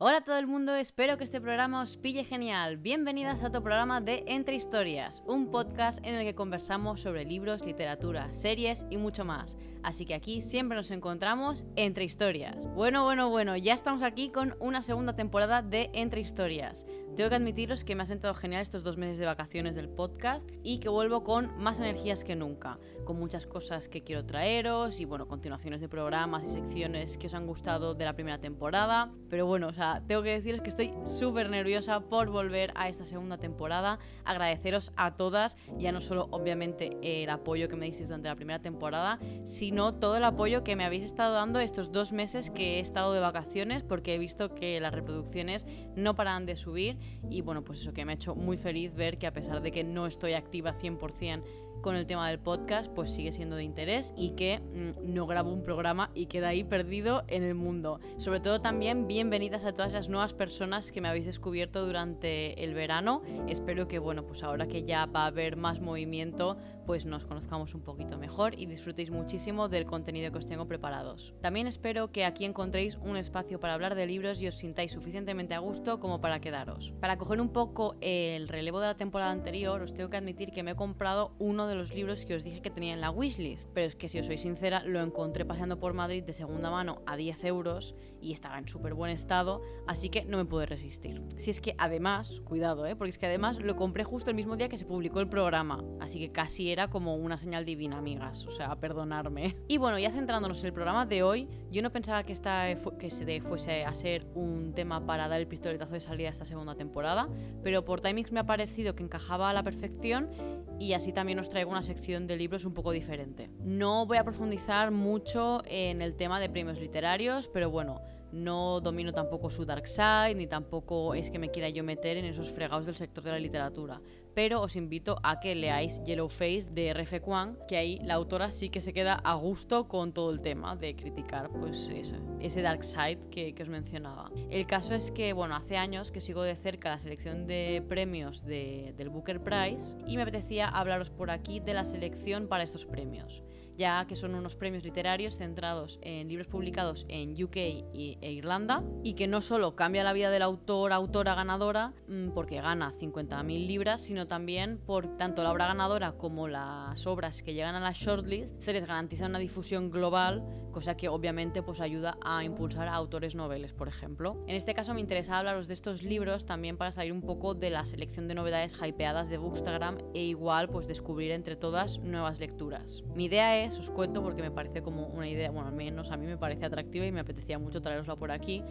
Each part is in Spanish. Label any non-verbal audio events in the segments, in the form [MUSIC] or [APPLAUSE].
Hola a todo el mundo, espero que este programa os pille genial. Bienvenidas a otro programa de Entre Historias, un podcast en el que conversamos sobre libros, literatura, series y mucho más. Así que aquí siempre nos encontramos entre historias. Bueno, bueno, bueno, ya estamos aquí con una segunda temporada de Entre Historias. Tengo que admitiros que me ha sentado genial estos dos meses de vacaciones del podcast y que vuelvo con más energías que nunca, con muchas cosas que quiero traeros y bueno, continuaciones de programas y secciones que os han gustado de la primera temporada. Pero bueno, o sea, tengo que deciros que estoy súper nerviosa por volver a esta segunda temporada. Agradeceros a todas, ya no solo obviamente el apoyo que me disteis durante la primera temporada, sino todo el apoyo que me habéis estado dando estos dos meses que he estado de vacaciones porque he visto que las reproducciones no paran de subir y bueno, pues eso que me ha hecho muy feliz ver que a pesar de que no estoy activa 100% con el tema del podcast, pues sigue siendo de interés y que mm, no grabo un programa y queda ahí perdido en el mundo. Sobre todo también bienvenidas a todas las nuevas personas que me habéis descubierto durante el verano. Espero que bueno, pues ahora que ya va a haber más movimiento, pues nos conozcamos un poquito mejor y disfrutéis muchísimo del contenido que os tengo preparados. También espero que aquí encontréis un espacio para hablar de libros y os sintáis suficientemente a gusto como para quedaros. Para coger un poco el relevo de la temporada anterior, os tengo que admitir que me he comprado uno de los libros que os dije que tenía en la wishlist, pero es que si os soy sincera, lo encontré paseando por Madrid de segunda mano a 10 euros y estaba en súper buen estado, así que no me pude resistir. Si es que además, cuidado, ¿eh? porque es que además lo compré justo el mismo día que se publicó el programa, así que casi era como una señal divina, amigas. O sea, perdonarme. Y bueno, ya centrándonos en el programa de hoy, yo no pensaba que, esta, que se fuese a ser un tema para dar el pistoletazo de salida a esta segunda temporada, pero por timings me ha parecido que encajaba a la perfección y así también os traigo una sección de libros un poco diferente. No voy a profundizar mucho en el tema de premios literarios, pero bueno, no domino tampoco su dark side, ni tampoco es que me quiera yo meter en esos fregados del sector de la literatura. Pero os invito a que leáis Yellow Face de R.F. Kwan, que ahí la autora sí que se queda a gusto con todo el tema de criticar pues ese, dark side que, os mencionaba. El caso es que, bueno, hace años que sigo de cerca la selección de premios de, del Booker Prize y me apetecía hablaros por aquí de la selección para estos premios ya que son unos premios literarios centrados en libros publicados en UK e Irlanda y que no solo cambia la vida del autor, autora ganadora, mm, porque gana 50.000 libras, sino también por tanto la obra ganadora como las obras que llegan a la shortlist, se les garantiza una difusión global, cosa que obviamente pues ayuda a impulsar a autores noveles, por ejemplo. En este caso me interesa hablaros de estos libros también para salir un poco de la selección de novedades hypeadas de Bookstagram e igual pues descubrir entre todas nuevas lecturas. Mi idea es os cuento porque me parece como una idea, bueno, al menos a mí me parece atractiva y me apetecía mucho traerosla por aquí.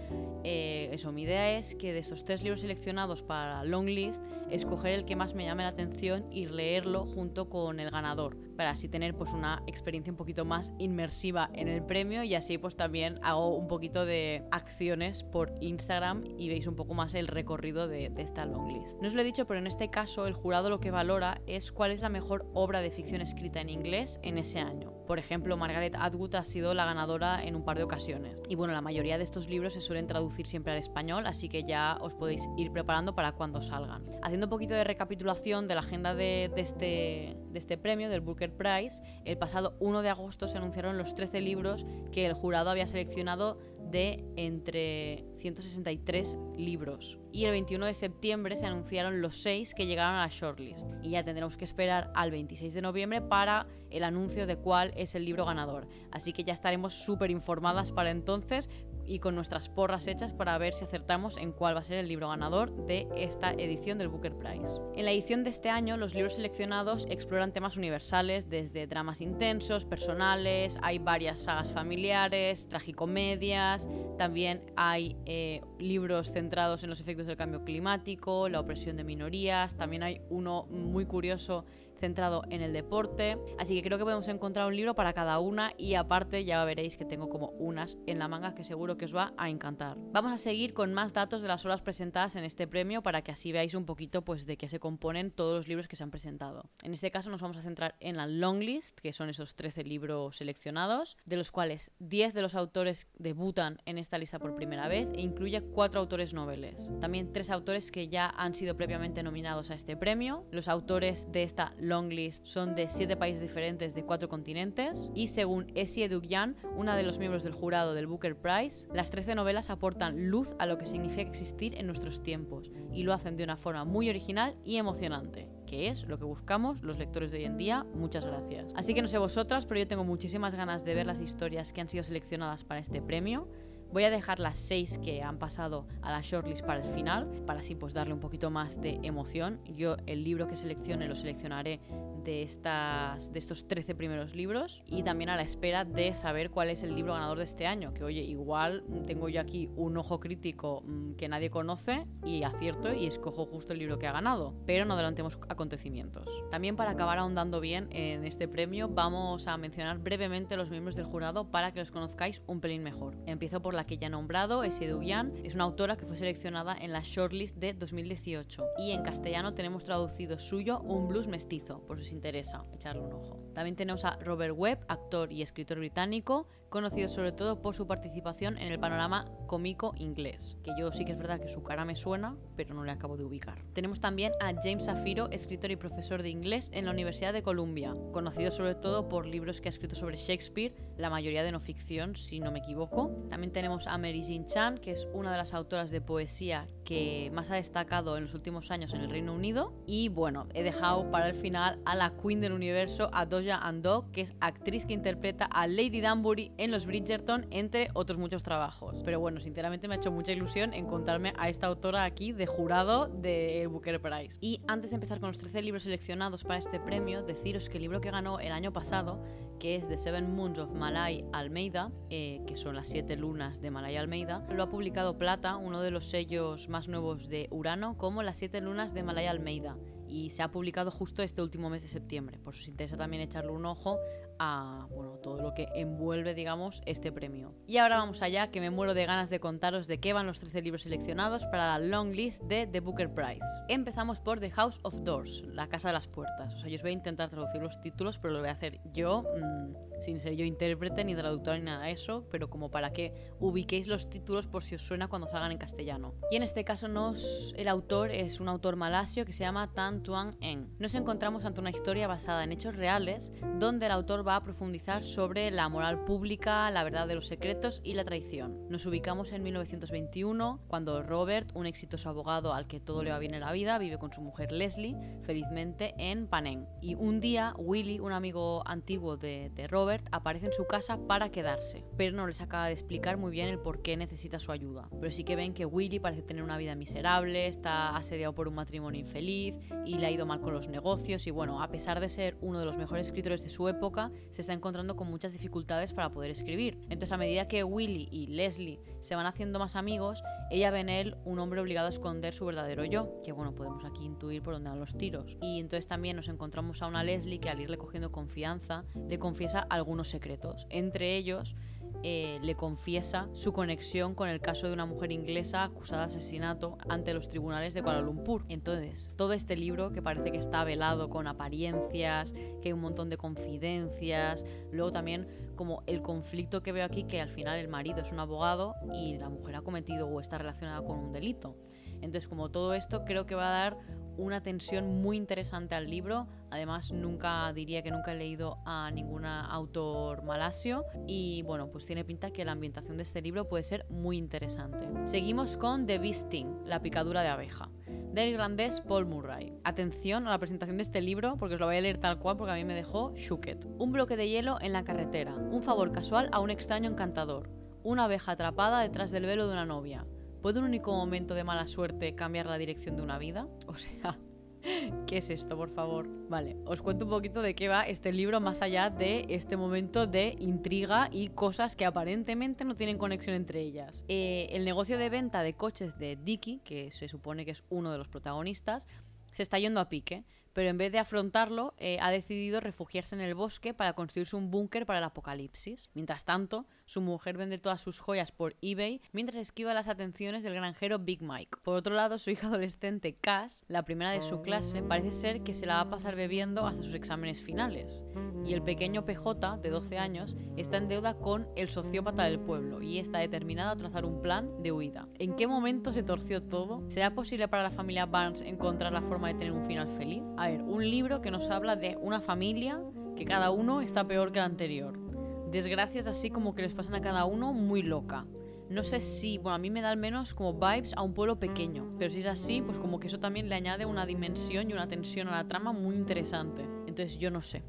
Eh, eso, mi idea es que de estos tres libros seleccionados para Longlist, escoger el que más me llame la atención y leerlo junto con el ganador para así tener pues una experiencia un poquito más inmersiva en el premio y así pues también hago un poquito de acciones por Instagram y veis un poco más el recorrido de, de esta longlist. No os lo he dicho, pero en este caso el jurado lo que valora es cuál es la mejor obra de ficción escrita en inglés en ese año. Por ejemplo, Margaret Atwood ha sido la ganadora en un par de ocasiones. Y bueno, la mayoría de estos libros se suelen traducir siempre al español, así que ya os podéis ir preparando para cuando salgan. Haciendo un poquito de recapitulación de la agenda de, este, este premio, del Booker Prize, el pasado 1 de agosto se anunciaron los 13 libros que el jurado había seleccionado de entre 163 libros. Y el 21 de septiembre se anunciaron los 6 que llegaron a la shortlist. Y ya tendremos que esperar al 26 de noviembre para el anuncio de cuál es el libro ganador. Así que ya estaremos súper informadas para entonces, y con nuestras porras hechas para ver si acertamos en cuál va a ser el libro ganador de esta edición del Booker Prize. En la edición de este año, los libros seleccionados exploran temas universales, desde dramas intensos, personales, hay varias sagas familiares, tragicomedias, también hay eh, libros centrados en los efectos del cambio climático, la opresión de minorías, también hay uno muy curioso centrado en el deporte. Así que creo que podemos encontrar un libro para cada una y aparte ya veréis que tengo como unas en la manga que seguro que os va a encantar. Vamos a seguir con más datos de las obras presentadas en este premio para que así veáis un poquito pues de qué se componen todos los libros que se han presentado. En este caso nos vamos a centrar en la longlist, que son esos 13 libros seleccionados, de los cuales 10 de los autores debutan en esta lista por primera vez e incluye 4 autores noveles. También 3 autores que ya han sido previamente nominados a este premio. Los autores de esta longlist son de 7 países diferentes de 4 continentes. Y según Essie Edugyan, una de los miembros del jurado del Booker Prize, las 13 novelas aportan luz a lo que significa existir en nuestros tiempos y lo hacen de una forma muy original y emocionante que es lo que buscamos los lectores de hoy en día. Muchas gracias. Así que no sé vosotras, pero yo tengo muchísimas ganas de ver las historias que han sido seleccionadas para este premio. Voy a dejar las seis que han pasado a la shortlist para el final, para así pues darle un poquito más de emoción. Yo el libro que seleccione lo seleccionaré de, estas, de estos 13 primeros libros y también a la espera de saber cuál es el libro ganador de este año, que oye, igual tengo yo aquí un ojo crítico mm, que nadie conoce y acierto y escojo justo el libro que ha ganado, pero no adelantemos acontecimientos. También para acabar ahondando bien en este premio, vamos a mencionar brevemente los miembros del jurado para que los conozcáis un pelín mejor. Empiezo por la que ya he nombrado, Essie Duyan, es una autora que fue seleccionada en la shortlist de 2018 y en castellano tenemos traducido suyo Un blues mestizo, por interesa echarle un ojo. También tenemos a Robert Webb, actor y escritor británico, conocido sobre todo por su participación en el panorama cómico inglés, que yo sí que es verdad que su cara me suena, pero no le acabo de ubicar. Tenemos también a James Safiro, escritor y profesor de inglés en la Universidad de Columbia, conocido sobre todo por libros que ha escrito sobre Shakespeare, la mayoría de no ficción, si no me equivoco. También tenemos a Mary Jean Chan, que es una de las autoras de poesía que más ha destacado en los últimos años en el Reino Unido. Y bueno, he dejado para el final a la Queen del Universo, a Doja Ando, que es actriz que interpreta a Lady Danbury en los Bridgerton, entre otros muchos trabajos. Pero bueno, sinceramente me ha hecho mucha ilusión encontrarme a esta autora aquí de jurado del Booker Prize. Y antes de empezar con los 13 libros seleccionados para este premio, deciros que el libro que ganó el año pasado que es The Seven Moons of Malay Almeida, eh, que son las siete lunas de Malay Almeida. Lo ha publicado Plata, uno de los sellos más nuevos de Urano, como las siete lunas de Malay Almeida y se ha publicado justo este último mes de septiembre. Por si os interesa también echarle un ojo a bueno, todo lo que envuelve, digamos, este premio. Y ahora vamos allá, que me muero de ganas de contaros de qué van los 13 libros seleccionados para la long list de The Booker Prize. Empezamos por The House of Doors, la casa de las puertas. O sea, yo os voy a intentar traducir los títulos, pero lo voy a hacer yo, mm, sin ser yo intérprete ni traductora ni nada de eso, pero como para que ubiquéis los títulos por si os suena cuando salgan en castellano. Y en este caso nos, el autor es un autor malasio que se llama Tan Tuan En. Nos encontramos ante una historia basada en hechos reales, donde el autor va a profundizar sobre la moral pública, la verdad de los secretos y la traición. Nos ubicamos en 1921, cuando Robert, un exitoso abogado al que todo le va bien en la vida, vive con su mujer Leslie, felizmente en Panen. Y un día, Willy, un amigo antiguo de, de Robert, aparece en su casa para quedarse, pero no les acaba de explicar muy bien el por qué necesita su ayuda. Pero sí que ven que Willy parece tener una vida miserable, está asediado por un matrimonio infeliz y le ha ido mal con los negocios y bueno, a pesar de ser uno de los mejores escritores de su época, se está encontrando con muchas dificultades para poder escribir. Entonces a medida que Willy y Leslie se van haciendo más amigos, ella ve en él un hombre obligado a esconder su verdadero yo, que bueno, podemos aquí intuir por dónde van los tiros. Y entonces también nos encontramos a una Leslie que al irle cogiendo confianza, le confiesa algunos secretos. Entre ellos, eh, le confiesa su conexión con el caso de una mujer inglesa acusada de asesinato ante los tribunales de Kuala Lumpur. Entonces, todo este libro que parece que está velado con apariencias, que hay un montón de confidencias, luego también como el conflicto que veo aquí, que al final el marido es un abogado y la mujer ha cometido o está relacionada con un delito. Entonces, como todo esto, creo que va a dar una tensión muy interesante al libro. Además, nunca diría que nunca he leído a ningún autor malasio. Y bueno, pues tiene pinta que la ambientación de este libro puede ser muy interesante. Seguimos con The Beasting, la picadura de abeja, del irlandés Paul Murray. Atención a la presentación de este libro, porque os lo voy a leer tal cual, porque a mí me dejó Shuket. Un bloque de hielo en la carretera, un favor casual a un extraño encantador, una abeja atrapada detrás del velo de una novia ¿Puede un único momento de mala suerte cambiar la dirección de una vida? O sea, [LAUGHS] ¿qué es esto, por favor? Vale, os cuento un poquito de qué va este libro más allá de este momento de intriga y cosas que aparentemente no tienen conexión entre ellas. Eh, el negocio de venta de coches de Dicky, que se supone que es uno de los protagonistas, se está yendo a pique pero en vez de afrontarlo, eh, ha decidido refugiarse en el bosque para construirse un búnker para el apocalipsis. Mientras tanto, su mujer vende todas sus joyas por eBay mientras esquiva las atenciones del granjero Big Mike. Por otro lado, su hija adolescente Cass, la primera de su clase, parece ser que se la va a pasar bebiendo hasta sus exámenes finales. Y el pequeño PJ, de 12 años, está en deuda con el sociópata del pueblo y está determinado a trazar un plan de huida. ¿En qué momento se torció todo? ¿Será posible para la familia Barnes encontrar la forma de tener un final feliz? A ver, un libro que nos habla de una familia que cada uno está peor que el anterior. Desgracias así como que les pasan a cada uno muy loca. No sé si, bueno, a mí me da al menos como vibes a un pueblo pequeño, pero si es así, pues como que eso también le añade una dimensión y una tensión a la trama muy interesante. Entonces yo no sé.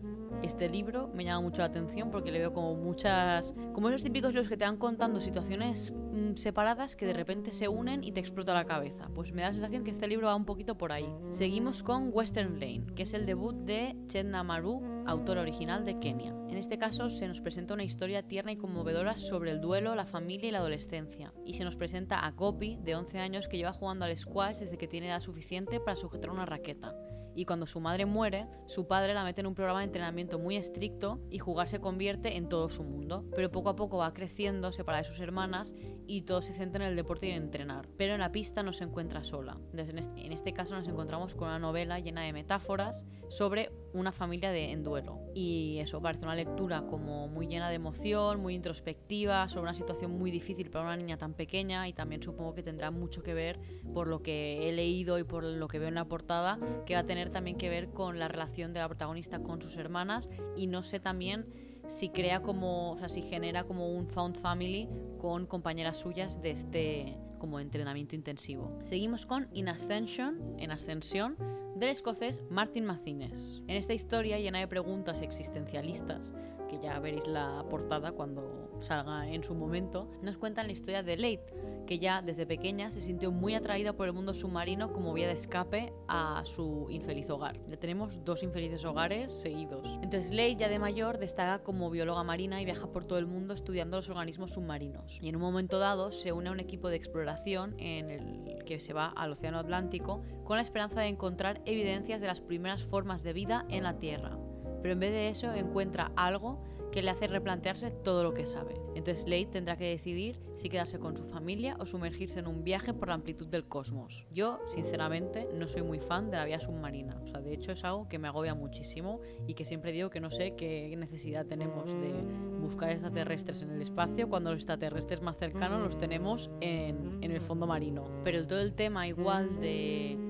Este libro me llama mucho la atención porque le veo como muchas... como esos típicos libros que te van contando situaciones mm, separadas que de repente se unen y te explota la cabeza. Pues me da la sensación que este libro va un poquito por ahí. Seguimos con Western Lane, que es el debut de Chetna Maru, autor original de Kenia. En este caso se nos presenta una historia tierna y conmovedora sobre el duelo, la familia y la adolescencia. Y se nos presenta a Gopi, de 11 años, que lleva jugando al squash desde que tiene edad suficiente para sujetar una raqueta y cuando su madre muere, su padre la mete en un programa de entrenamiento muy estricto y jugar se convierte en todo su mundo. Pero poco a poco va creciendo, separa de sus hermanas y todo se centra en el deporte y en entrenar. Pero en la pista no se encuentra sola. en este caso nos encontramos con una novela llena de metáforas sobre una familia de, en duelo. Y eso parece una lectura como muy llena de emoción, muy introspectiva, sobre una situación muy difícil para una niña tan pequeña y también supongo que tendrá mucho que ver por lo que he leído y por lo que veo en la portada, que va a tener también que ver con la relación de la protagonista con sus hermanas y no sé también si crea como, o sea, si genera como un found family con compañeras suyas de este como entrenamiento intensivo. Seguimos con In Ascension, en ascensión, del escocés Martin Macines. En esta historia llena de preguntas existencialistas, que ya veréis la portada cuando salga en su momento, nos cuentan la historia de Leigh, que ya desde pequeña se sintió muy atraída por el mundo submarino como vía de escape a su infeliz hogar. Ya tenemos dos infelices hogares seguidos. Entonces Leigh ya de mayor destaca como bióloga marina y viaja por todo el mundo estudiando los organismos submarinos. Y en un momento dado se une a un equipo de exploración en el que se va al Océano Atlántico con la esperanza de encontrar evidencias de las primeras formas de vida en la Tierra. Pero en vez de eso encuentra algo que le hace replantearse todo lo que sabe. Entonces Slade tendrá que decidir si quedarse con su familia o sumergirse en un viaje por la amplitud del cosmos. Yo, sinceramente, no soy muy fan de la vía submarina. O sea, de hecho es algo que me agobia muchísimo y que siempre digo que no sé qué necesidad tenemos de buscar extraterrestres en el espacio cuando los extraterrestres más cercanos los tenemos en, en el fondo marino. Pero todo el tema igual de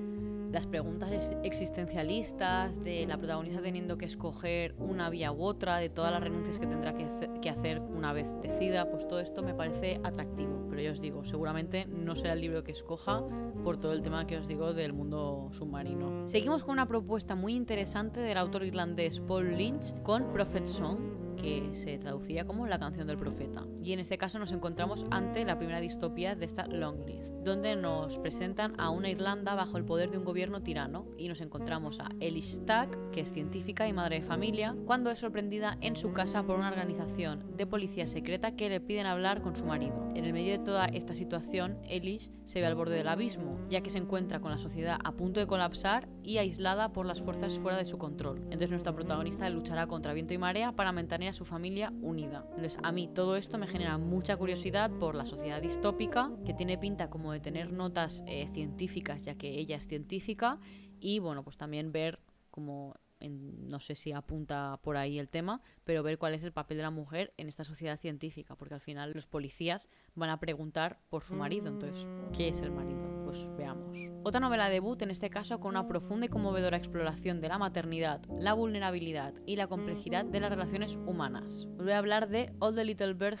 las preguntas existencialistas, de la protagonista teniendo que escoger una vía u otra, de todas las renuncias que tendrá que hacer una vez decida, pues todo esto me parece atractivo. Pero yo os digo, seguramente no será el libro que escoja por todo el tema que os digo del mundo submarino. Seguimos con una propuesta muy interesante del autor irlandés Paul Lynch con Prophet Song que se traducía como La canción del profeta. Y en este caso nos encontramos ante la primera distopía de esta long list, donde nos presentan a una Irlanda bajo el poder de un gobierno tirano y nos encontramos a Elish Stack, que es científica y madre de familia, cuando es sorprendida en su casa por una organización de policía secreta que le piden hablar con su marido. En el medio de toda esta situación, Elish se ve al borde del abismo, ya que se encuentra con la sociedad a punto de colapsar y aislada por las fuerzas fuera de su control. Entonces nuestra protagonista luchará contra viento y marea para mantener a su familia unida. Entonces, a mí todo esto me genera mucha curiosidad por la sociedad distópica, que tiene pinta como de tener notas eh, científicas, ya que ella es científica, y bueno, pues también ver como no sé si apunta por ahí el tema, pero ver cuál es el papel de la mujer en esta sociedad científica, porque al final los policías van a preguntar por su marido, entonces, ¿qué es el marido? Pues veamos. Otra novela debut, en este caso, con una profunda y conmovedora exploración de la maternidad, la vulnerabilidad y la complejidad de las relaciones humanas. Os voy a hablar de All the Little Bird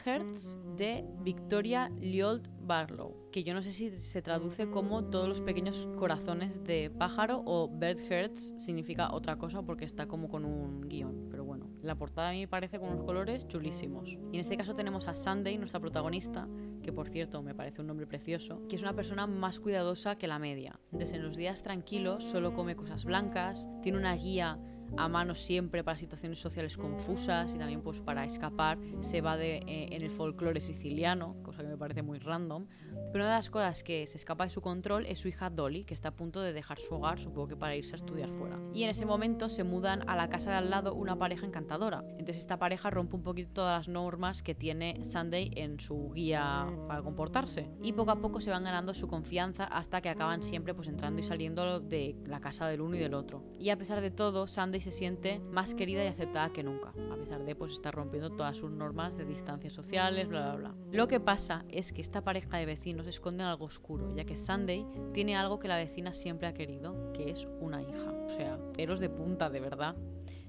de Victoria Liold Barlow, que yo no sé si se traduce como todos los pequeños corazones de pájaro o Bird Hearts significa otra cosa porque está como con un guion, pero bueno, la portada a mí me parece con unos colores chulísimos. Y en este caso tenemos a Sunday, nuestra protagonista, que por cierto me parece un nombre precioso, que es una persona más cuidadosa que la media. Entonces en los días tranquilos solo come cosas blancas, tiene una guía a mano siempre para situaciones sociales confusas y también pues para escapar se va de, eh, en el folclore siciliano, cosa que me parece muy random. Pero una de las cosas que se escapa de su control es su hija Dolly, que está a punto de dejar su hogar, supongo que para irse a estudiar fuera. Y en ese momento se mudan a la casa de al lado una pareja encantadora. Entonces esta pareja rompe un poquito todas las normas que tiene Sunday en su guía para comportarse. Y poco a poco se van ganando su confianza hasta que acaban siempre pues entrando y saliendo de la casa del uno y del otro. Y a pesar de todo, Sunday Se siente más querida y aceptada que nunca, a pesar de pues estar rompiendo todas sus normas de distancias sociales, bla bla bla. Lo que pasa es que esta pareja de vecinos esconde algo oscuro, ya que Sunday tiene algo que la vecina siempre ha querido, que es una hija. O sea, peros de punta, de verdad.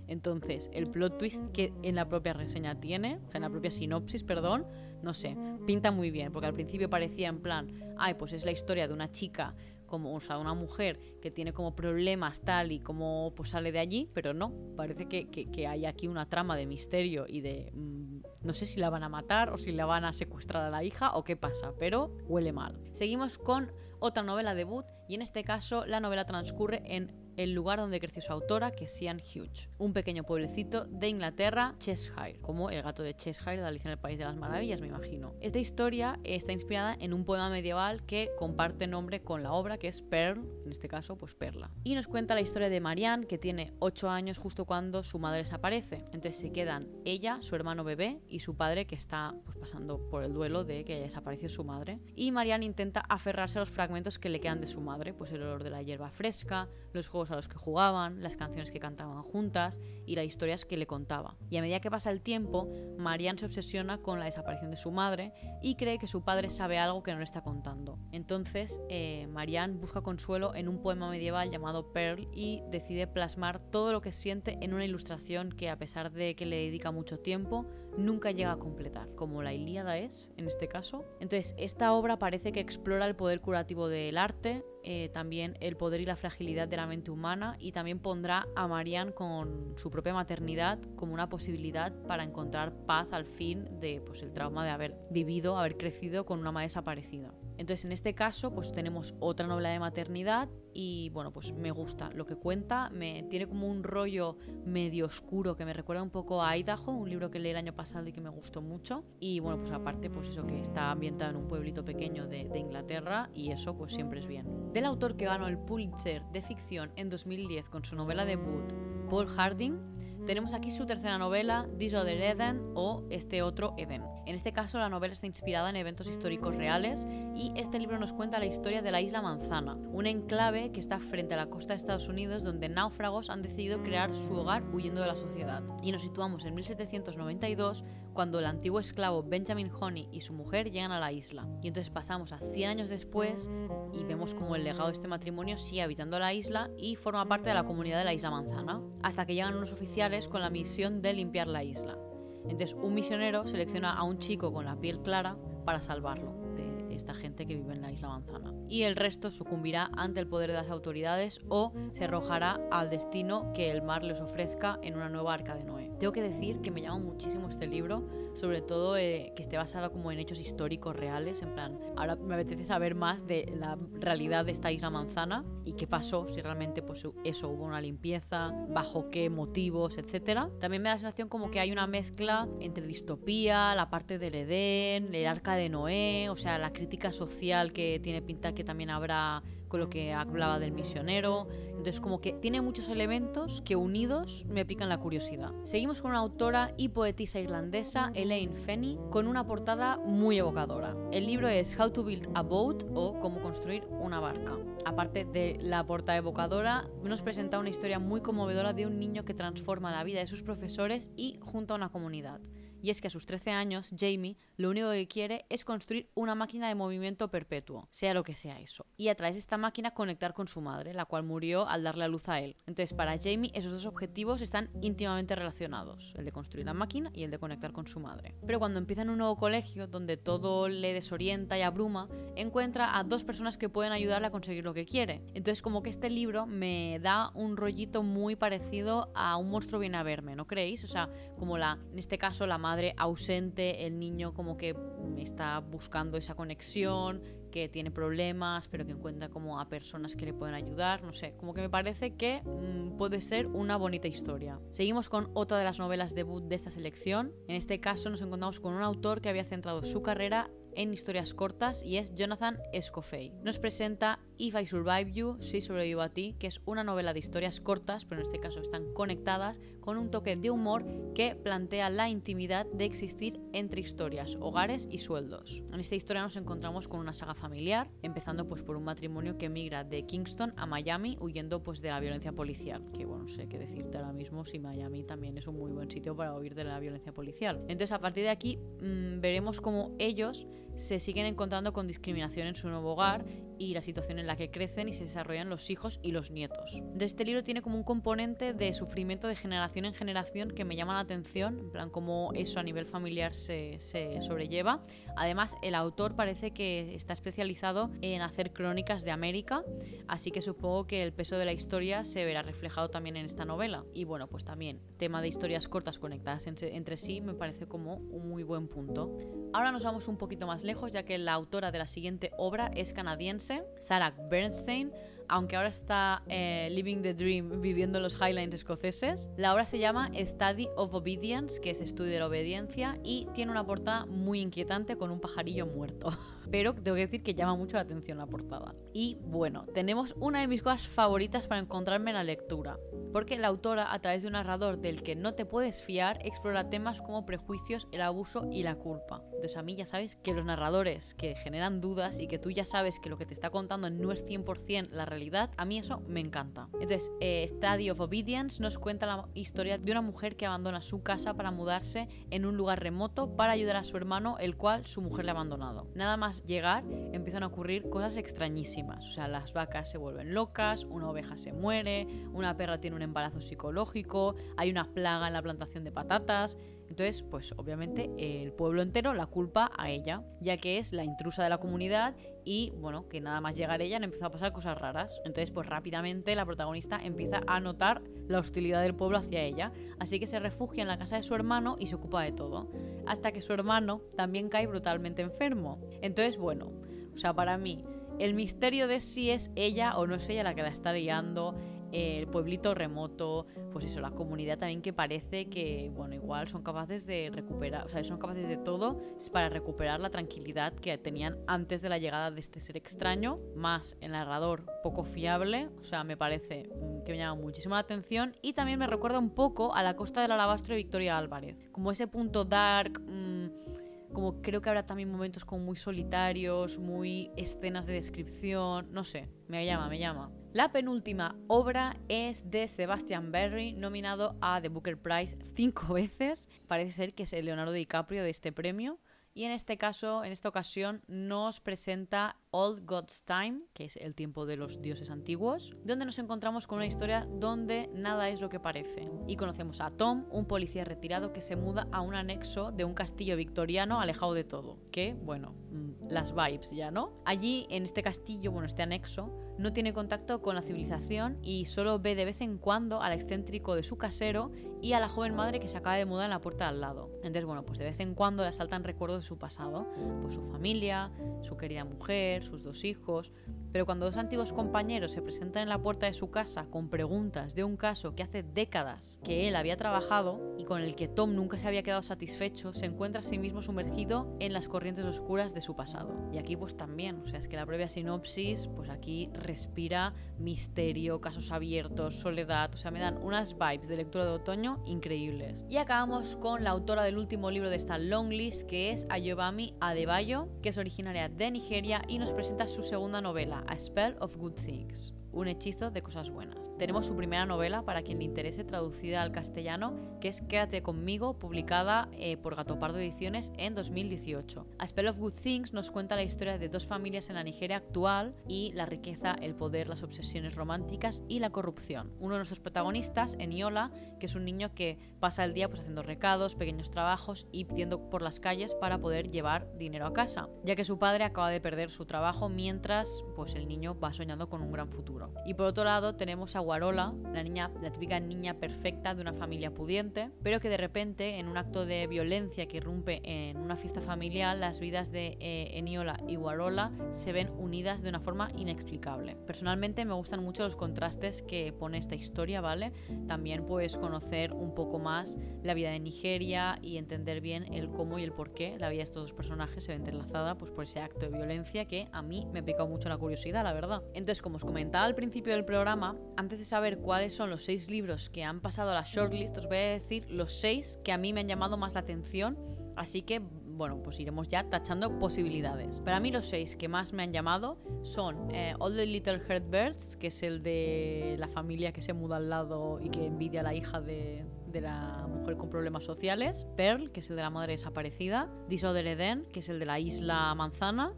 Entonces, el plot twist que en la propia reseña tiene, o sea, en la propia sinopsis, perdón, no sé, pinta muy bien, porque al principio parecía en plan, ay, pues es la historia de una chica como, o una mujer que tiene como problemas tal y como pues sale de allí, pero no, parece que, que, hay aquí una trama de misterio y de... Mm, no sé si la van a matar o si la van a secuestrar a la hija o qué pasa, pero huele mal. Seguimos con otra novela debut y en este caso la novela transcurre en el lugar donde creció su autora, que es Sian Hughes, un pequeño pueblecito de Inglaterra, Cheshire, como el gato de Cheshire de Alicia en el País de las Maravillas, me imagino. Esta historia está inspirada en un poema medieval que comparte nombre con la obra, que es Pearl, en este caso, pues Perla. Y nos cuenta la historia de Marianne, que tiene 8 años justo cuando su madre desaparece. Entonces se quedan ella, su hermano bebé y su padre, que está pues, pasando por el duelo de que haya desaparecido su madre. Y Marianne intenta aferrarse a los fragmentos que le quedan de su madre, pues el olor de la hierba fresca, los juegos a los que jugaban, las canciones que cantaban juntas y las historias que le contaba. Y a medida que pasa el tiempo, Marianne se obsesiona con la desaparición de su madre y cree que su padre sabe algo que no le está contando. Entonces, eh, Marianne busca consuelo en un poema medieval llamado Pearl y decide plasmar todo lo que siente en una ilustración que, a pesar de que le dedica mucho tiempo, nunca llega a completar, como la Ilíada es en este caso. Entonces, esta obra parece que explora el poder curativo del arte, eh, también el poder y la fragilidad de la mente humana y también pondrá a Marianne con su propia maternidad como una posibilidad para encontrar paz al fin de pues, el trauma de haber vivido, haber crecido con una madre desaparecida. Entonces, en este caso, pues tenemos otra novela de maternidad y bueno, pues me gusta lo que cuenta, me tiene como un rollo medio oscuro que me recuerda un poco a Idaho, un libro que leí el año pasado y que me gustó mucho. Y bueno, pues aparte, pues eso que está ambientado en un pueblito pequeño de, Inglaterra y eso pues siempre es bien. Del autor que ganó el Pulitzer de ficción en 2010 con su novela debut, Paul Harding, tenemos aquí su tercera novela, This Other Eden o Este Otro Eden. En este caso, la novela está inspirada en eventos históricos reales y este libro nos cuenta la historia de la isla Manzana, un enclave que está frente a la costa de Estados Unidos donde náufragos han decidido crear su hogar huyendo de la sociedad. Y nos situamos en 1792 cuando el antiguo esclavo Benjamin Honey y su mujer llegan a la isla. Y entonces pasamos a 100 años después y vemos como el legado de este matrimonio sigue habitando la isla y forma parte de la comunidad de la isla Manzana, hasta que llegan unos oficiales con la misión de limpiar la isla. Entonces un misionero selecciona a un chico con la piel clara para salvarlo de esta gente que vive en la isla Manzana. Y el resto sucumbirá ante el poder de las autoridades o se arrojará al destino que el mar les ofrezca en una nueva arca de Noé. Tengo que decir que me llama muchísimo este libro, sobre todo eh, que esté basado como en hechos históricos reales, en plan, ahora me apetece saber más de la realidad de esta isla manzana y qué pasó, si realmente pues eso, hubo una limpieza, bajo qué motivos, etcétera. También me da la sensación como que hay una mezcla entre distopía, la parte del Edén, el arca de Noé, o sea, la crítica social que tiene pinta que también habrá con lo que hablaba del misionero. Entonces como que tiene muchos elementos que unidos me pican la curiosidad. Seguimos con una autora y poetisa irlandesa, Elaine Fenney, con una portada muy evocadora. El libro es How to Build a Boat o Cómo construir una barca. Aparte de la portada evocadora, nos presenta una historia muy conmovedora de un niño que transforma la vida de sus profesores y junto a una comunidad y es que a sus 13 años, Jamie lo único que quiere es construir una máquina de movimiento perpetuo, sea lo que sea eso, y a través de esta máquina conectar con su madre, la cual murió al darle a luz a él. Entonces, para Jamie, esos dos objetivos están íntimamente relacionados, el de construir la máquina y el de conectar con su madre. Pero cuando empieza en un nuevo colegio, donde todo le desorienta y abruma, encuentra a dos personas que pueden ayudarle a conseguir lo que quiere. Entonces, como que este libro me da un rollito muy parecido a un monstruo viene a verme, ¿no creéis? O sea, como la, en este caso, la madre madre ausente, el niño como que está buscando esa conexión, que tiene problemas, pero que encuentra como a personas que le pueden ayudar, no sé, como que me parece que mm, puede ser una bonita historia. Seguimos con otra de las novelas debut de esta selección. En este caso nos encontramos con un autor que había centrado su carrera en historias cortas y es Jonathan Escofei. Nos presenta If I Survive You, Si sobrevivo a ti, que es una novela de historias cortas, pero en este caso están conectadas con un toque de humor que plantea la intimidad de existir entre historias, hogares y sueldos. En esta historia nos encontramos con una saga familiar, empezando pues por un matrimonio que emigra de Kingston a Miami huyendo pues de la violencia policial, que bueno, no sé qué decirte ahora mismo si Miami también es un muy buen sitio para huir de la violencia policial. Entonces a partir de aquí mmm, veremos cómo ellos se siguen encontrando con discriminación en su nuevo hogar y la situación en la que crecen y se desarrollan los hijos y los nietos. De este libro tiene como un componente de sufrimiento de generación en generación que me llama la atención, en plan cómo eso a nivel familiar se, se sobrelleva. Además, el autor parece que está especializado en hacer crónicas de América, así que supongo que el peso de la historia se verá reflejado también en esta novela. Y bueno, pues también tema de historias cortas conectadas entre, entre sí me parece como un muy buen punto. Ahora nos vamos un poquito más lejos, ya que la autora de la siguiente obra es canadiense, Sarah Bernstein, aunque ahora está eh, Living the Dream, viviendo en los Highlands escoceses. La obra se llama Study of Obedience, que es estudio de la obediencia, y tiene una portada muy inquietante con un pajarillo muerto. [LAUGHS] Pero tengo que decir que llama mucho la atención la portada. Y bueno, tenemos una de mis cosas favoritas para encontrarme en la lectura, porque la autora, a través de un narrador del que no te puedes fiar, explora temas como prejuicios, el abuso y la culpa. Entonces a mí ya sabes que los narradores que generan dudas y que tú ya sabes que lo que te está contando no es 100% la realidad, a mí eso me encanta. Entonces, eh, Study of Obedience nos cuenta la historia de una mujer que abandona su casa para mudarse en un lugar remoto para ayudar a su hermano, el cual su mujer le ha abandonado. Nada más llegar, empiezan a ocurrir cosas extrañísimas. O sea, las vacas se vuelven locas, una oveja se muere, una perra tiene un embarazo psicológico, hay una plaga en la plantación de patatas. Entonces, pues obviamente el pueblo entero la culpa a ella, ya que es la intrusa de la comunidad y bueno, que nada más llegar ella han empezado a pasar cosas raras. Entonces, pues rápidamente la protagonista empieza a notar la hostilidad del pueblo hacia ella, así que se refugia en la casa de su hermano y se ocupa de todo, hasta que su hermano también cae brutalmente enfermo. Entonces, bueno, o sea, para mí el misterio de si es ella o no es ella la que la está liando, el pueblito remoto, pues eso, la comunidad también que parece que, bueno, igual son capaces de recuperar, o sea, son capaces de todo para recuperar la tranquilidad que tenían antes de la llegada de este ser extraño, más el narrador poco fiable, o sea, me parece que me llama muchísimo la atención y también me recuerda un poco a la costa del alabastro de Victoria Álvarez, como ese punto dark... Mmm, como creo que habrá también momentos como muy solitarios, muy escenas de descripción, no sé, me llama, me llama. La penúltima obra es de Sebastian Berry, nominado a The Booker Prize cinco [LAUGHS] veces. Parece ser que es el Leonardo DiCaprio de este premio. Y en este caso, en esta ocasión, nos presenta Old God's Time, que es el tiempo de los dioses antiguos, donde nos encontramos con una historia donde nada es lo que parece. Y conocemos a Tom, un policía retirado que se muda a un anexo de un castillo victoriano alejado de todo. Que, bueno, mm, las vibes ya, ¿no? Allí, en este castillo, bueno, este anexo, no tiene contacto con la civilización y solo ve de vez en cuando al excéntrico de su casero y a la joven madre que se acaba de mudar en la puerta de al lado. Entonces, bueno, pues de vez en cuando le asaltan recuerdos de su pasado, pues su familia, su querida mujer, sus dos hijos, pero cuando dos antiguos compañeros se presentan en la puerta de su casa con preguntas de un caso que hace décadas que él había trabajado y con el que Tom nunca se había quedado satisfecho, se encuentra a sí mismo sumergido en las corrientes oscuras de su pasado. Y aquí pues también, o sea, es que la previa sinopsis, pues aquí respira misterio, casos abiertos, soledad, o sea, me dan unas vibes de lectura de otoño increíbles. Y acabamos con la autora del último libro de esta long list, que es Ayobami Adebayo, que es originaria de Nigeria y nos presenta su segunda novela, a Spell of Good Things un hechizo de cosas buenas. Tenemos su primera novela, para quien le interese, traducida al castellano, que es Quédate conmigo, publicada eh, por Gatopardo Ediciones en 2018. A Spell of Good Things nos cuenta la historia de dos familias en la Nigeria actual y la riqueza, el poder, las obsesiones románticas y la corrupción. Uno de nuestros protagonistas, Eniola, que es un niño que pasa el día pues, haciendo recados, pequeños trabajos y pidiendo por las calles para poder llevar dinero a casa, ya que su padre acaba de perder su trabajo mientras pues, el niño va soñando con un gran futuro. Y por otro lado tenemos a Guarola, la, niña, la típica niña perfecta de una familia pudiente, pero que de repente en un acto de violencia que irrumpe en una fiesta familiar, las vidas de eh, Eniola y Guarola se ven unidas de una forma inexplicable. Personalmente me gustan mucho los contrastes que pone esta historia, ¿vale? También puedes conocer un poco más la vida de Nigeria y entender bien el cómo y el por qué la vida de estos dos personajes se ve entrelazada pues, por ese acto de violencia que a mí me ha picado mucho la curiosidad, la verdad. Entonces, como os comentaba, al principio del programa, antes de saber cuáles son los seis libros que han pasado a la shortlist, os voy a decir los seis que a mí me han llamado más la atención. Así que, bueno, pues iremos ya tachando posibilidades. Para mí los seis que más me han llamado son eh, All the Little Heart Birds, que es el de la familia que se muda al lado y que envidia a la hija de, la mujer con problemas sociales, Pearl, que es el de la madre desaparecida, Disorder Eden, que es el de la isla manzana,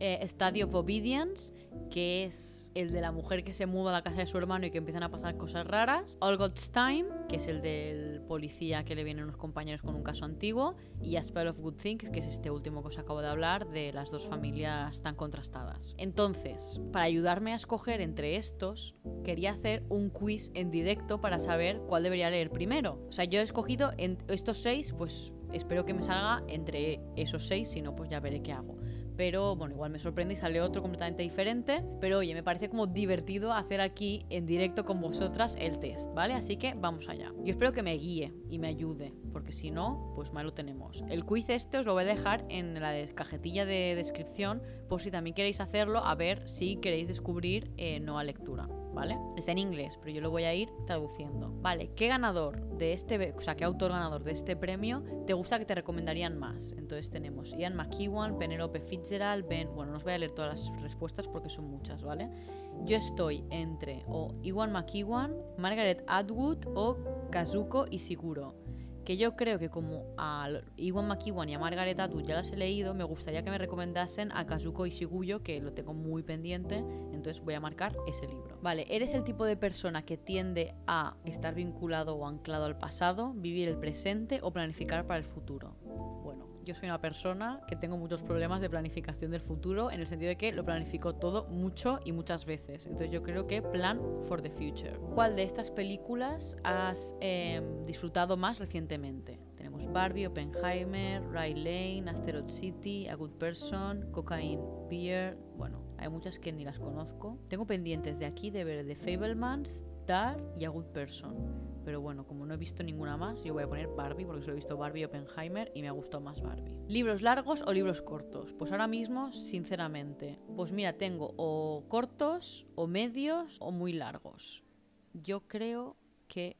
eh, Stadio of Obedience, que es el de la mujer que se muda a la casa de su hermano y que empiezan a pasar cosas raras, All God's Time, que es el del policía que le vienen unos compañeros con un caso antiguo, y A Spell of Good Things, que es este último que os acabo de hablar de las dos familias tan contrastadas. Entonces, para ayudarme a escoger entre estos, quería hacer un quiz en directo para saber cuál debería leer primero. O sea, yo he escogido estos seis, pues espero que me salga entre esos seis, si no, pues ya veré qué hago pero bueno, igual me sorprende y sale otro completamente diferente. Pero oye, me parece como divertido hacer aquí en directo con vosotras el test, ¿vale? Así que vamos allá. Yo espero que me guíe y me ayude, porque si no, pues mal lo tenemos. El quiz este os lo voy a dejar en la cajetilla de descripción por si también queréis hacerlo, a ver si queréis descubrir eh, nueva lectura. ¿Vale? Está en inglés, pero yo lo voy a ir traduciendo. Vale, ¿qué ganador de este, o sea, qué autor ganador de este premio te gusta que te recomendarían más? Entonces tenemos Ian McEwan, Penelope Fitzgerald, Ben, bueno, no os voy a leer todas las respuestas porque son muchas, ¿vale? Yo estoy entre o Iwan McEwan, Margaret Atwood o Kazuko Ishiguro que yo creo que como a Iwan McEwan y a Margaret Atwood ya las he leído, me gustaría que me recomendasen a Kazuko Ishiguyo, que lo tengo muy pendiente, entonces voy a marcar ese libro. Vale, ¿eres el tipo de persona que tiende a estar vinculado o anclado al pasado, vivir el presente o planificar para el futuro? Bueno, yo soy una persona que tengo muchos problemas de planificación del futuro en el sentido de que lo planifico todo mucho y muchas veces. Entonces yo creo que plan for the future. ¿Cuál de estas películas has em, disfrutado más recientemente? Tenemos Barbie, Oppenheimer, Ray Lane, Asteroid City, A Good Person, Cocaine Beer. Bueno, hay muchas que ni las conozco. Tengo pendientes de aquí de ver The Fablemans, Dar y A Good Person pero bueno, como no he visto ninguna más, yo voy a poner Barbie porque solo he visto Barbie y Oppenheimer y me ha gustado más Barbie. ¿Libros largos o libros cortos? Pues ahora mismo, sinceramente, pues mira, tengo o cortos, o medios, o muy largos. Yo creo que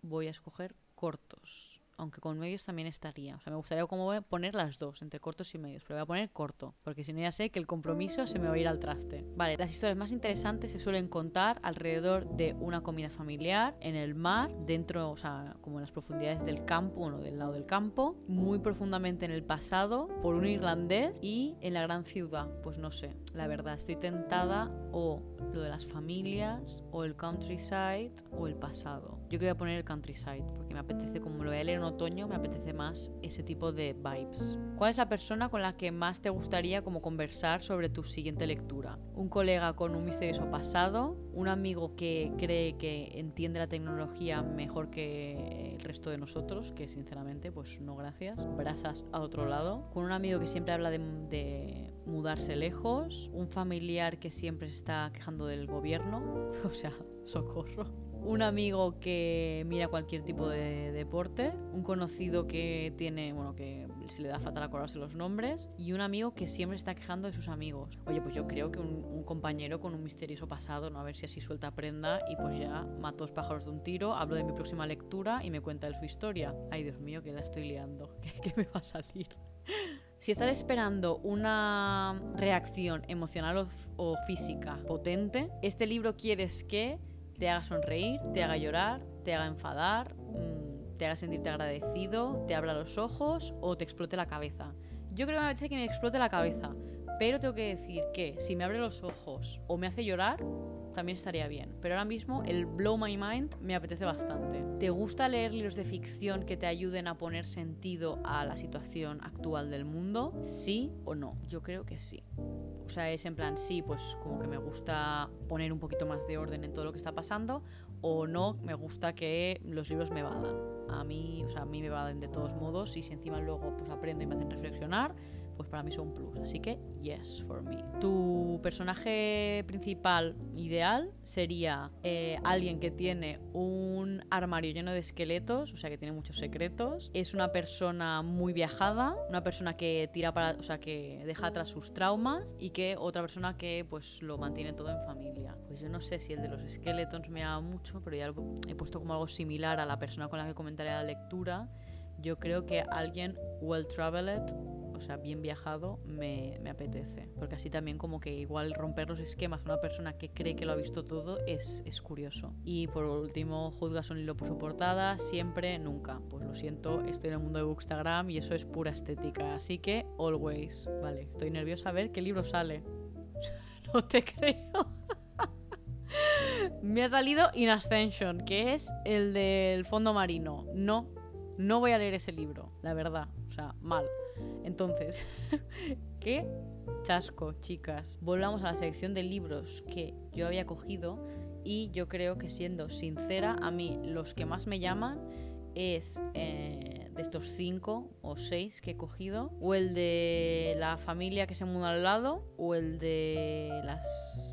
voy a escoger cortos aunque con medios también estaría. O sea, me gustaría como poner las dos, entre cortos y medios, pero voy a poner corto, porque si no ya sé que el compromiso se me va a ir al traste. Vale, las historias más interesantes se suelen contar alrededor de una comida familiar, en el mar, dentro, o sea, como en las profundidades del campo, o del lado del campo, muy profundamente en el pasado, por un irlandés y en la gran ciudad. Pues no sé, la verdad, estoy tentada o lo de las familias, o el countryside, o el pasado. Yo quería poner el countryside, porque me apetece, como lo voy a leer en otoño, me apetece más ese tipo de vibes. ¿Cuál es la persona con la que más te gustaría como conversar sobre tu siguiente lectura? ¿Un colega con un misterioso pasado? ¿Un amigo que cree que entiende la tecnología mejor que el resto de nosotros? Que sinceramente, pues no gracias. Brasas a otro lado. ¿Con un amigo que siempre habla de, de mudarse lejos? ¿Un familiar que siempre se está quejando del gobierno? [LAUGHS] O sea, socorro un amigo que mira cualquier tipo de deporte, un conocido que tiene, bueno, que se le da fatal acordarse los nombres, y un amigo que siempre está quejando de sus amigos. Oye, pues yo creo que un, compañero con un misterioso pasado, ¿no? A ver si así suelta prenda y pues ya mató dos pájaros de un tiro, hablo de mi próxima lectura y me cuenta de su historia. Ay, Dios mío, que la estoy liando. [LAUGHS] ¿Qué, me va a salir? Si estás esperando una reacción emocional o, física potente, este libro quieres que te haga sonreír, te haga llorar, te haga enfadar, mm, te haga sentirte agradecido, te abra los ojos o te explote la cabeza. Yo creo que me parece que me explote la cabeza, pero tengo que decir que si me abre los ojos o me hace llorar, también estaría bien. Pero ahora mismo el Blow My Mind me apetece bastante. ¿Te gusta leer libros de ficción que te ayuden a poner sentido a la situación actual del mundo? ¿Sí o no? Yo creo que sí. O sea, es en plan, sí, pues como que me gusta poner un poquito más de orden en todo lo que está pasando, o no, me gusta que los libros me vadan. A mí, o sea, a mí me vaden de todos modos, y si encima luego pues aprendo y me hacen reflexionar, pues para mí son un plus. Así que, yes, for me. Tu personaje principal ideal sería eh, alguien que tiene un armario lleno de esqueletos, o sea, que tiene muchos secretos. Es una persona muy viajada, una persona que tira para, o sea, que deja atrás sus traumas y que otra persona que pues lo mantiene todo en familia. Pues yo no sé si el de los esqueletos me da mucho, pero ya he puesto como algo similar a la persona con la que comentaré la lectura yo creo que alguien well traveled, o sea, bien viajado, me, me, apetece. Porque así también como que igual romper los esquemas a una persona que cree que lo ha visto todo es, es curioso. Y por último, juzga son hilo por su portada, siempre, nunca. Pues lo siento, estoy en el mundo de Bookstagram y eso es pura estética. Así que, always. Vale, estoy nerviosa a ver qué libro sale. [LAUGHS] no te creo. [LAUGHS] me ha salido In Ascension, que es el del fondo marino. No, no voy a leer ese libro, la verdad. O sea, mal. Entonces, [LAUGHS] ¿qué chasco, chicas? Volvamos a la sección de libros que yo había cogido y yo creo que siendo sincera, a mí los que más me llaman es eh, de estos cinco o seis que he cogido, o el de la familia que se muda al lado, o el de la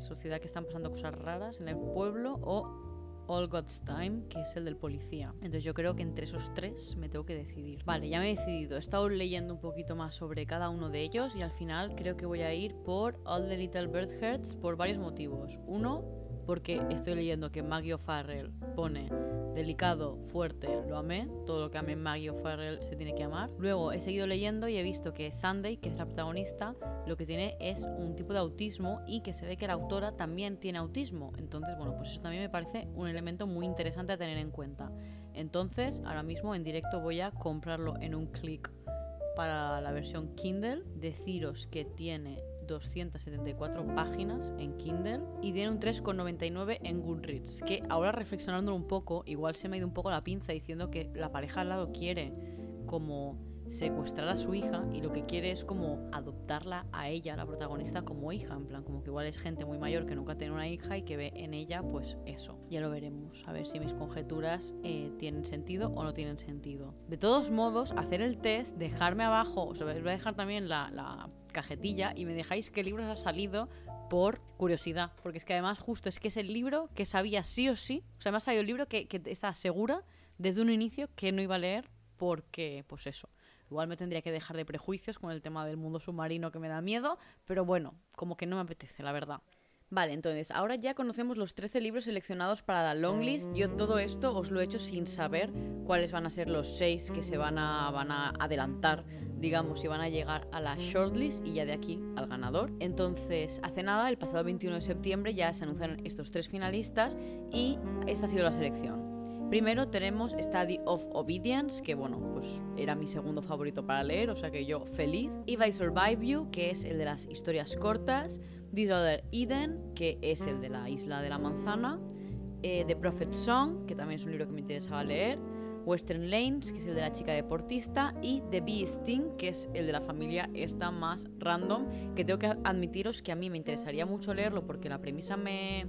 sociedad que están pasando cosas raras en el pueblo, o All God's Time, que es el del policía. Entonces yo creo que entre esos tres me tengo que decidir. Vale, ya me he decidido. He estado leyendo un poquito más sobre cada uno de ellos y al final creo que voy a ir por All the Little Bird Hearts por varios motivos. Uno, porque estoy leyendo que Maggie O'Farrell pone delicado, fuerte, lo amé, todo lo que ame Maggie O'Farrell se tiene que amar. Luego he seguido leyendo y he visto que Sunday, que es la protagonista, lo que tiene es un tipo de autismo y que se ve que la autora también tiene autismo. Entonces, bueno, pues eso también me parece un elemento muy interesante a tener en cuenta. Entonces, ahora mismo en directo voy a comprarlo en un clic para la versión Kindle. Deciros que tiene 274 páginas en Kindle y tiene un 3,99 en Goodreads. Que ahora reflexionando un poco, igual se me ha ido un poco la pinza diciendo que la pareja al lado quiere como secuestrar a su hija y lo que quiere es como adoptarla a ella, la protagonista, como hija. En plan, como que igual es gente muy mayor que nunca tiene una hija y que ve en ella, pues eso. Ya lo veremos, a ver si mis conjeturas eh, tienen sentido o no tienen sentido. De todos modos, hacer el test, dejarme abajo, os voy a dejar también la, la cajetilla y me dejáis qué libros ha salido por curiosidad. Porque es que además justo es que es el libro que sabía sí o sí. O sea, además salido el libro que, que estaba segura desde un inicio que no iba a leer porque, pues eso. Igual me tendría que dejar de prejuicios con el tema del mundo submarino que me da miedo, pero bueno, como que no me apetece, la verdad. Vale, entonces, ahora ya conocemos los 13 libros seleccionados para la longlist. Yo todo esto os lo he hecho sin saber cuáles van a ser los 6 que se van a, van a adelantar, digamos, y van a llegar a la shortlist y ya de aquí al ganador. Entonces, hace nada, el pasado 21 de septiembre, ya se anunciaron estos tres finalistas y esta ha sido la selección. Primero tenemos Study of Obedience, que bueno, pues era mi segundo favorito para leer, o sea que yo feliz. If I Survive You, que es el de las historias cortas. This Other Eden, que es el de la isla de la manzana. Eh, The Prophet Song, que también es un libro que me interesaba leer. Western Lanes, que es el de la chica deportista, y The Bee Sting, que es el de la familia esta más random, que tengo que admitiros que a mí me interesaría mucho leerlo porque la premisa me,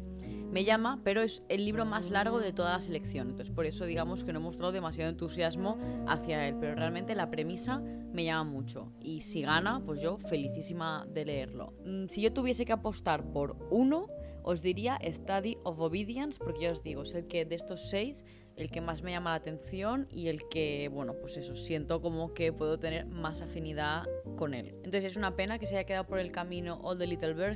me llama, pero es el libro más largo de toda la selección. Entonces, por eso digamos que no he mostrado demasiado entusiasmo hacia él, pero realmente la premisa me llama mucho. Y si gana, pues yo felicísima de leerlo. Mm, si yo tuviese que apostar por uno, os diría Study of Obedience, porque ya os digo, es el que de estos seis el que más me llama la atención y el que, bueno, pues eso, siento como que puedo tener más afinidad con él. Entonces es una pena que se haya quedado por el camino All the Little Bird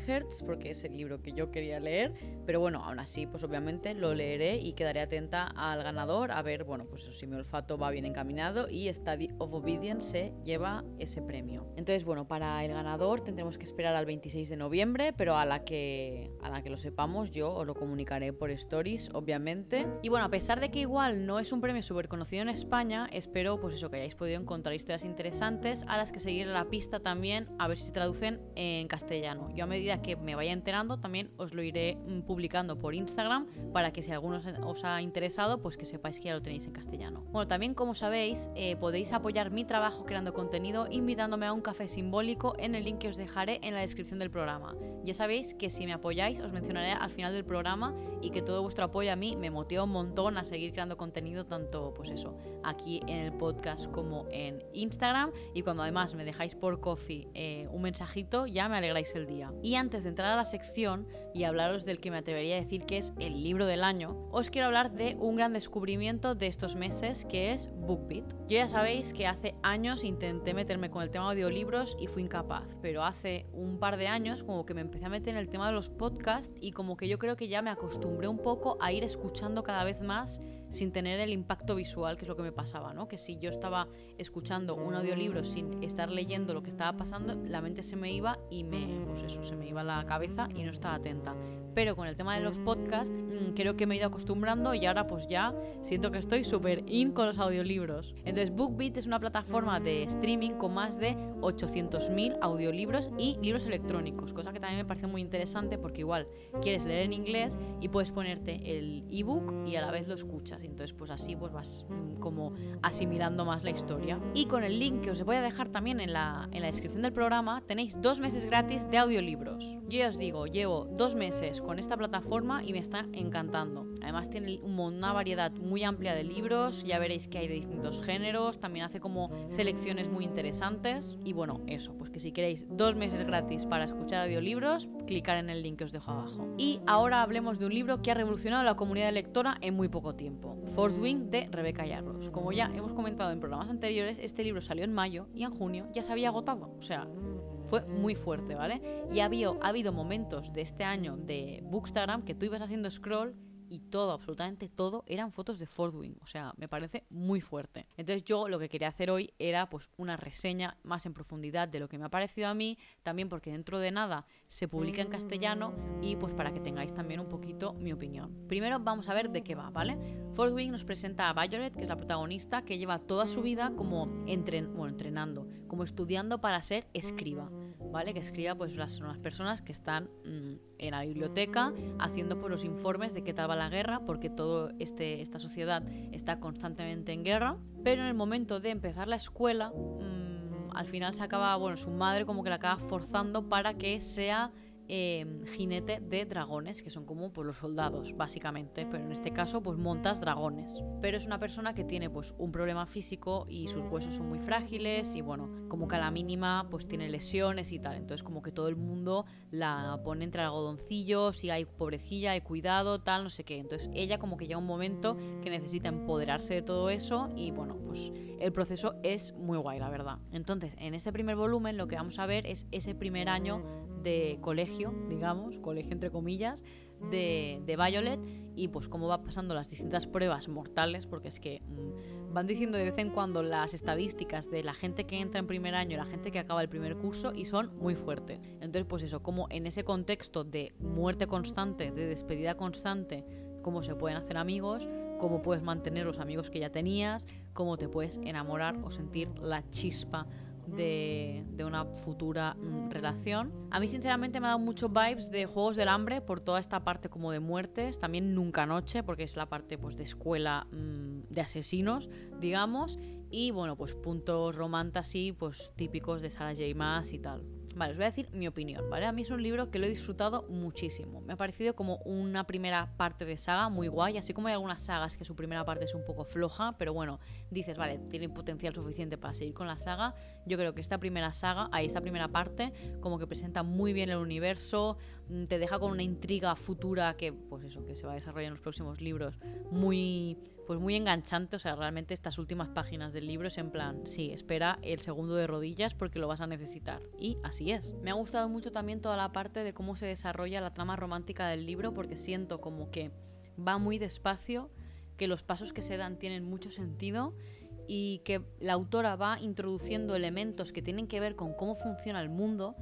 porque es el libro que yo quería leer, pero bueno, aún así, pues obviamente lo leeré y quedaré atenta al ganador a ver, bueno, pues eso, si mi olfato va bien encaminado y Study of Obedience se lleva ese premio. Entonces, bueno, para el ganador tendremos que esperar al 26 de noviembre, pero a la que, a la que lo sepamos yo os lo comunicaré por stories, obviamente. Y bueno, a pesar de que no es un premio súper conocido en España, espero pues eso, que hayáis podido encontrar historias interesantes a las que seguir la pista también, a ver si se traducen en castellano. Yo a medida que me vaya enterando también os lo iré mm, publicando por Instagram para que si alguno os ha interesado, pues que sepáis que ya lo tenéis en castellano. Bueno, también como sabéis, eh, podéis apoyar mi trabajo creando contenido invitándome a un café simbólico en el link que os dejaré en la descripción del programa. Ya sabéis que si me apoyáis os mencionaré al final del programa y que todo vuestro apoyo a mí me motiva un montón a seguir creando contenido tanto, pues eso, aquí en el podcast como en Instagram. Y cuando además me dejáis por coffee eh, un mensajito, ya me alegráis el día. Y antes de entrar a la sección y hablaros del que me atrevería a decir que es el libro del año, os quiero hablar de un gran descubrimiento de estos meses que es BookBeat. Yo ya sabéis que hace años intenté meterme con el tema de audiolibros y fui incapaz, pero hace un par de años como que me empecé a meter en el tema de los podcasts y como que yo creo que ya me acostumbré un poco a ir escuchando cada vez más sin tener el impacto visual, que es lo que me pasaba, ¿no? Que si yo estaba escuchando un audiolibro sin estar leyendo lo que estaba pasando, la mente se me iba y me, pues eso, se me iba la cabeza y no estaba atenta. Pero con el tema de los podcasts, mm, creo que me he ido acostumbrando y ahora pues ya siento que estoy súper in con los audiolibros. Entonces BookBeat es una plataforma de streaming con más de 800.000 audiolibros y libros electrónicos, cosa que también me parece muy interesante porque igual quieres leer en inglés y puedes ponerte el ebook y a la vez lo escuchas entonces pues así pues vas mm, como asimilando más la historia. Y con el link que os voy a dejar también en la, en la descripción del programa tenéis dos meses gratis de audiolibros. Yo ya os digo, llevo dos meses con esta plataforma y me está encantando. Además tiene una variedad muy amplia de libros, ya veréis que hay de distintos géneros, también hace como selecciones muy interesantes. Y bueno, eso, pues que si queréis dos meses gratis para escuchar audiolibros, clicar en el link que os dejo abajo. Y ahora hablemos de un libro que ha revolucionado la comunidad lectora en muy poco tiempo. Fourth Wing de Rebecca Yarros. Como ya hemos comentado en programas anteriores, este libro salió en mayo y en junio ya se había agotado. O sea, fue muy fuerte, ¿vale? Y ha habido, ha habido momentos de este año de Bookstagram que tú ibas haciendo scroll y todo, absolutamente todo, eran fotos de Wing. O sea, me parece muy fuerte. Entonces yo lo que quería hacer hoy era pues una reseña más en profundidad de lo que me ha parecido a mí, también porque dentro de nada se publica en castellano y pues para que tengáis también un poquito mi opinión. Primero vamos a ver de qué va, ¿vale? Wing nos presenta a Violet, que es la protagonista, que lleva toda su vida como entrenando, como estudiando para ser escriba, Que escriba pues las, son las personas que están mm, en la biblioteca haciendo pues los informes de qué tal va la guerra, porque toda este, esta sociedad está constantemente en guerra. Pero en el momento de empezar la escuela, mm, al final se acaba, bueno, su madre como que la acaba forzando para que sea Em, jinete de dragones, que son como pues, los soldados, básicamente, pero en este caso pues montas dragones. Pero es una persona que tiene pues un problema físico y sus huesos son muy frágiles y bueno, como que a la mínima pues tiene lesiones y tal, entonces como que todo el mundo la pone entre algodoncillos y hay pobrecilla, hay cuidado, tal, no sé qué. Entonces ella como que llega un momento que necesita empoderarse de todo eso y bueno, pues el proceso es muy guay, la verdad. Entonces, en este primer volumen lo que vamos a ver es ese primer año de colegio, digamos, colegio entre comillas, de, de Violet y pues cómo va pasando las distintas pruebas mortales, porque es que mm, van diciendo de vez en cuando las estadísticas de la gente que entra en primer año y la gente que acaba el primer curso y son muy fuertes. Entonces, pues eso, como en ese contexto de muerte constante, de despedida constante, cómo se pueden hacer amigos, cómo puedes mantener los amigos que ya tenías, cómo te puedes enamorar o sentir la chispa de, una futura mm, relación. A mí sinceramente me ha dado muchos vibes de Juegos del Hambre por toda esta parte como de muertes, también Nunca Noche porque es la parte pues de escuela mm, de asesinos, digamos, y bueno, pues puntos romantasy pues típicos de Sarah J. Maas y tal. Vale, os voy a decir mi opinión, ¿vale? A mí es un libro que lo he disfrutado muchísimo. Me ha parecido como una primera parte de saga muy guay, así como hay algunas sagas que su primera parte es un poco floja, pero bueno, dices, vale, tiene potencial suficiente para seguir con la saga. Yo creo que esta primera saga, ahí esta primera parte, como que presenta muy bien el universo, mm, te deja con una intriga futura que, pues eso, que se va a desarrollar en los próximos libros, muy pues muy enganchante, o sea, realmente estas últimas páginas del libro es en plan, sí, espera el segundo de rodillas porque lo vas a necesitar. Y así es. Me ha gustado mucho también toda la parte de cómo se desarrolla la trama romántica del libro porque siento como que va muy despacio, que los pasos que se dan tienen mucho sentido y que la autora va introduciendo elementos que tienen que ver con cómo funciona el mundo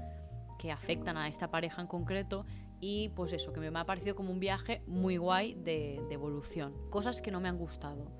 que afectan a esta pareja en concreto y pues eso, que me ha parecido como un viaje muy guay de, evolución. Cosas que no me han gustado.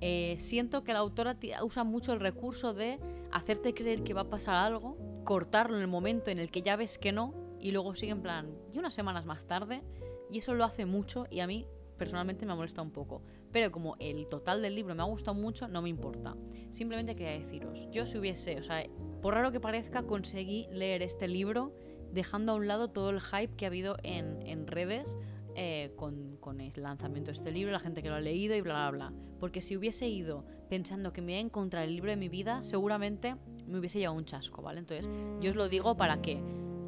Eh, siento que la autora usa mucho el recurso de hacerte creer que va a pasar algo, cortarlo en el momento en el que ya ves que no, y luego sigue en plan, y unas semanas más tarde, y eso lo hace mucho y a mí personalmente me ha molestado un poco. Pero como el total del libro me ha gustado mucho, no me importa. Simplemente quería deciros, yo si hubiese, o sea, por raro que parezca, conseguí leer este libro dejando a un lado todo el hype que ha habido en, redes eh, con, con, el lanzamiento de este libro, la gente que lo ha leído y bla, bla, bla. Porque si hubiese ido pensando que me iba a encontrar el libro de mi vida, seguramente me hubiese llevado un chasco, ¿vale? Entonces, yo os lo digo para que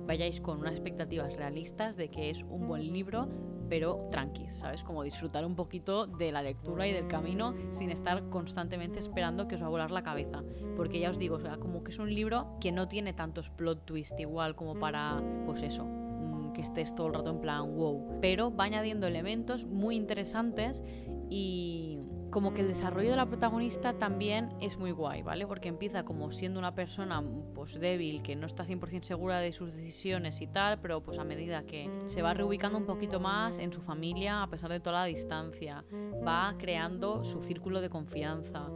vayáis con unas expectativas realistas de que es un buen libro, pero tranqui, ¿sabes? Como disfrutar un poquito de la lectura y del camino sin estar constantemente esperando que os va a volar la cabeza. Porque ya os digo, o sea, como que es un libro que no tiene tantos plot twists igual como para, pues eso, mm, que estés todo el rato en plan wow. Pero va añadiendo elementos muy interesantes y como que el desarrollo de la protagonista también es muy guay, ¿vale? Porque empieza como siendo una persona pues débil, que no está 100% segura de sus decisiones y tal, pero pues a medida que se va reubicando un poquito más en su familia, a pesar de toda la distancia, va creando su círculo de confianza,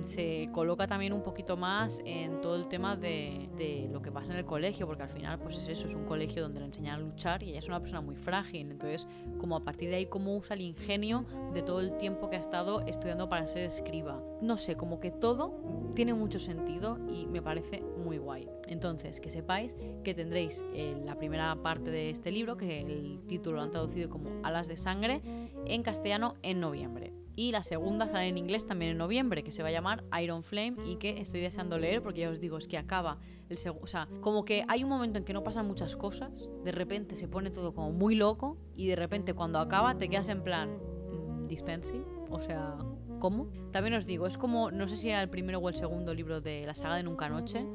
se coloca también un poquito más en todo el tema de, de, lo que pasa en el colegio, porque al final pues es eso, es un colegio donde le enseñan a luchar y ella es una persona muy frágil, entonces como a partir de ahí cómo usa el ingenio de todo el tiempo que ha estado estudiando para ser escriba. No sé, como que todo tiene mucho sentido y me parece muy guay. Entonces, que sepáis que tendréis eh, la primera parte de este libro, que el título lo han traducido como Alas de Sangre, en castellano en noviembre. Y la segunda sale en inglés también en noviembre, que se va a llamar Iron Flame y que estoy deseando leer porque ya os digo, es que acaba el segundo... O sea, como que hay un momento en que no pasan muchas cosas, de repente se pone todo como muy loco y de repente cuando acaba te quedas en plan... Mm, Dispensing, o sea, ¿cómo? También os digo, es como, no sé si era el primero o el segundo libro de la saga de Nunca Noche,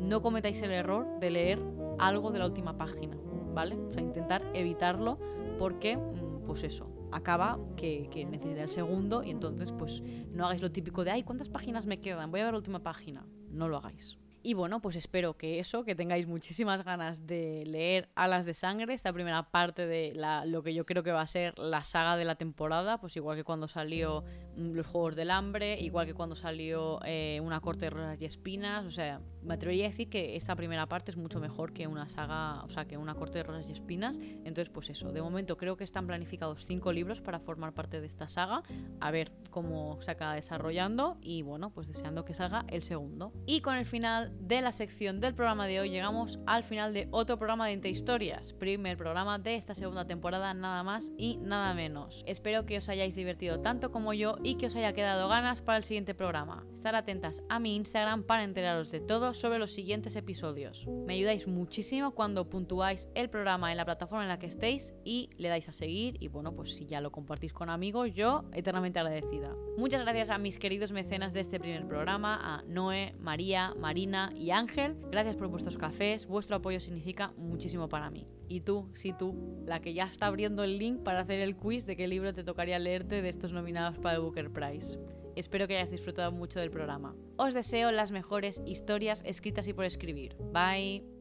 no cometáis el error de leer algo de la última página, ¿vale? O sea, intentar evitarlo porque, mm, pues eso, acaba que, necesita el segundo y entonces pues no hagáis lo típico de, ay, ¿cuántas páginas me quedan? Voy a ver la última página. No lo hagáis. Y bueno, pues espero que eso, que tengáis muchísimas ganas de leer Alas de Sangre, esta primera parte de la, lo que yo creo que va a ser la saga de la temporada, pues igual que cuando salió mm, Los Juegos del Hambre, igual que cuando salió eh, Una Corte de Rosas y Espinas, o sea, me atrevería a decir que esta primera parte es mucho mejor que una saga, o sea, que Una Corte de Rosas y Espinas, entonces pues eso, de momento creo que están planificados cinco libros para formar parte de esta saga, a ver cómo se acaba desarrollando y bueno, pues deseando que salga el segundo. Y con el final de la sección del programa de hoy llegamos al final de otro programa de Entre Historias, primer programa de esta segunda temporada, nada más y nada menos. Espero que os hayáis divertido tanto como yo y que os haya quedado ganas para el siguiente programa. Estar atentas a mi Instagram para enteraros de todo sobre los siguientes episodios. Me ayudáis muchísimo cuando puntuáis el programa en la plataforma en la que estéis y le dais a seguir y bueno, pues si ya lo compartís con amigos, yo eternamente agradecida. Muchas gracias a mis queridos mecenas de este primer programa, a Noé, María, Marina, y Ángel. Gracias por vuestros cafés, vuestro apoyo significa muchísimo para mí. Y tú, sí tú, la que ya está abriendo el link para hacer el quiz de qué libro te tocaría leerte de estos nominados para el Booker Prize. Espero que hayas disfrutado mucho del programa. Os deseo las mejores historias escritas y por escribir. Bye.